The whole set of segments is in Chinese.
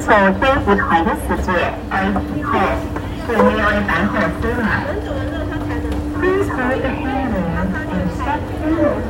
从恢复台的世界而以后，是没有办法思了。Please hold the hand and step forward.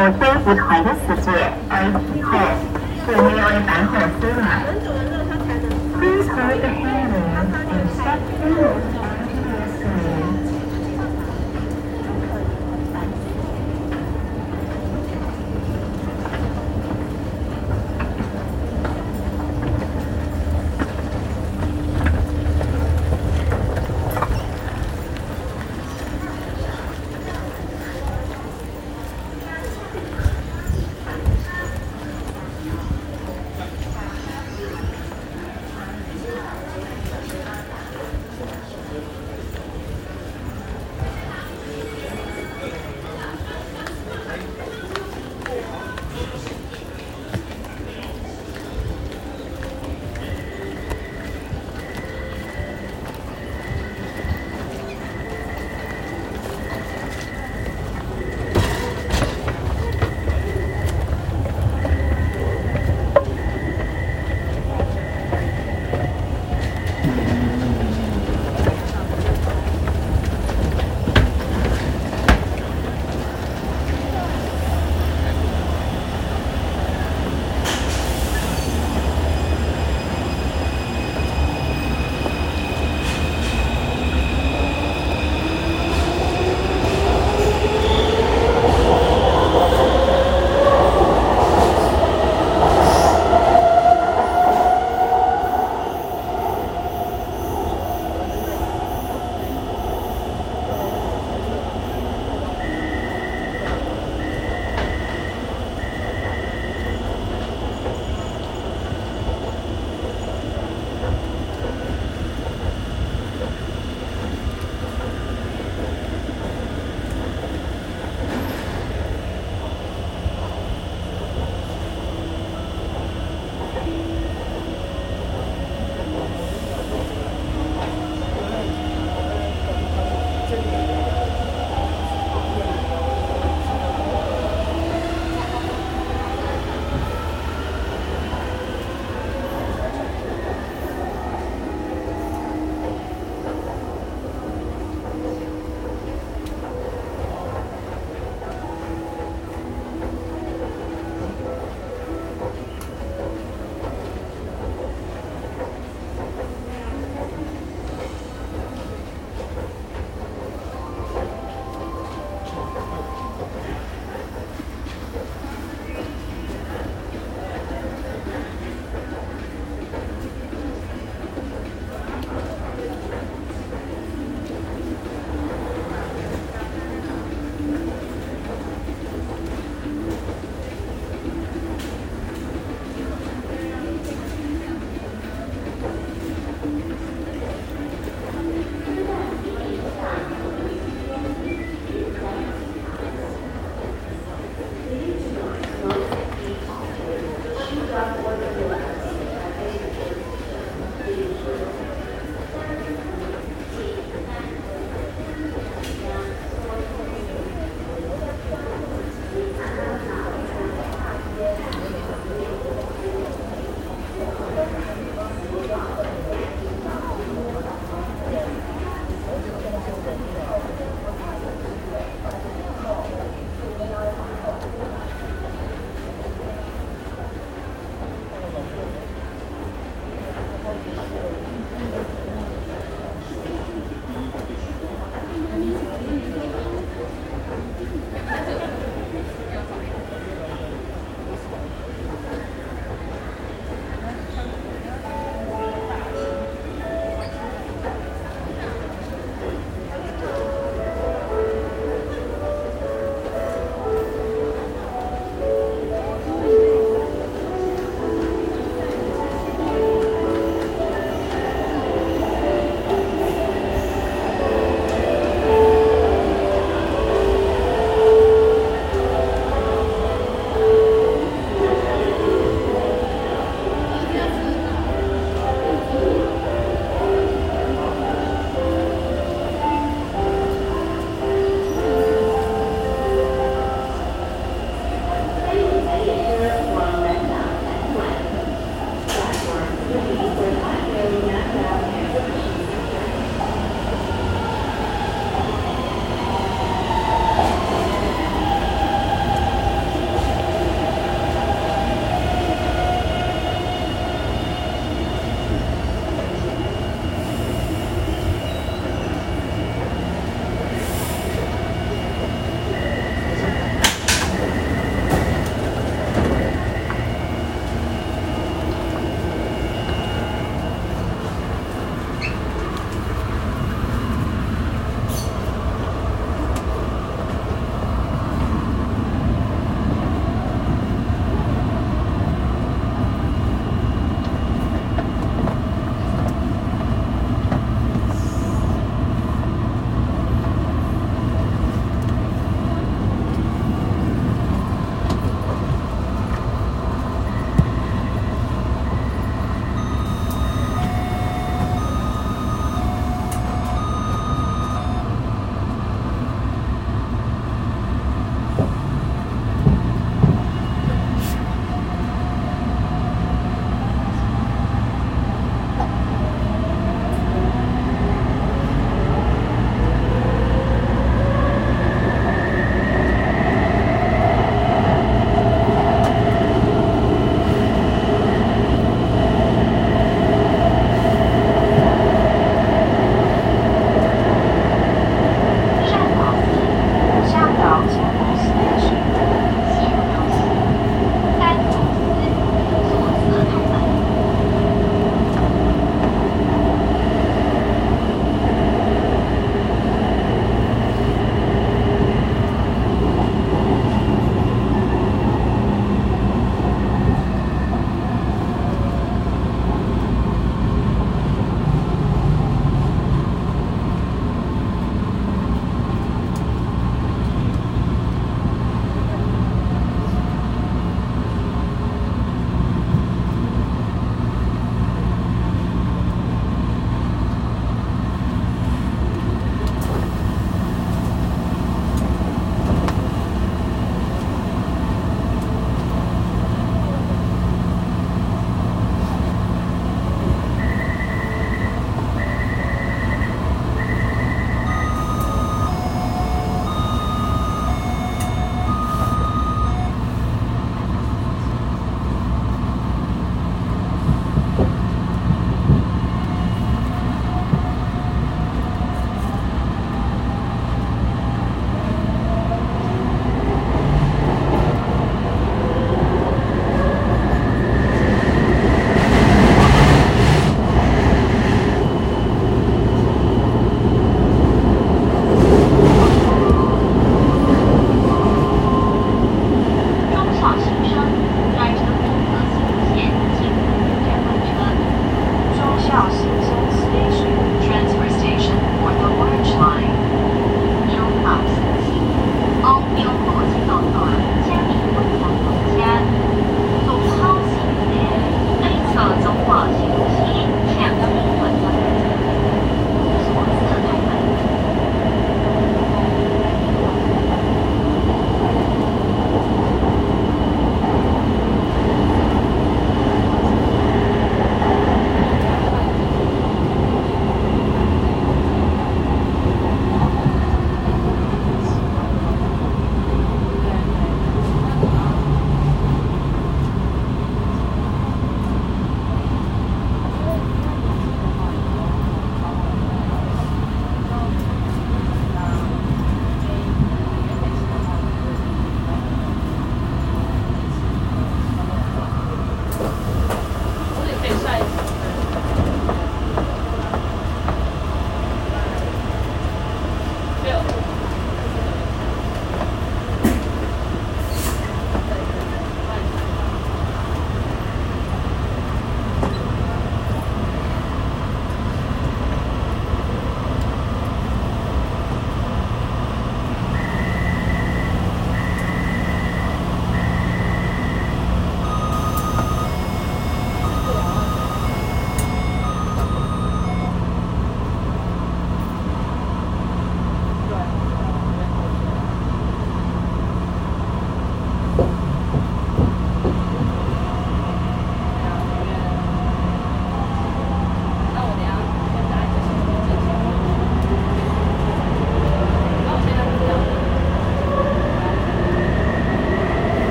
从飞舞台的世界而以后，对面为反火车了。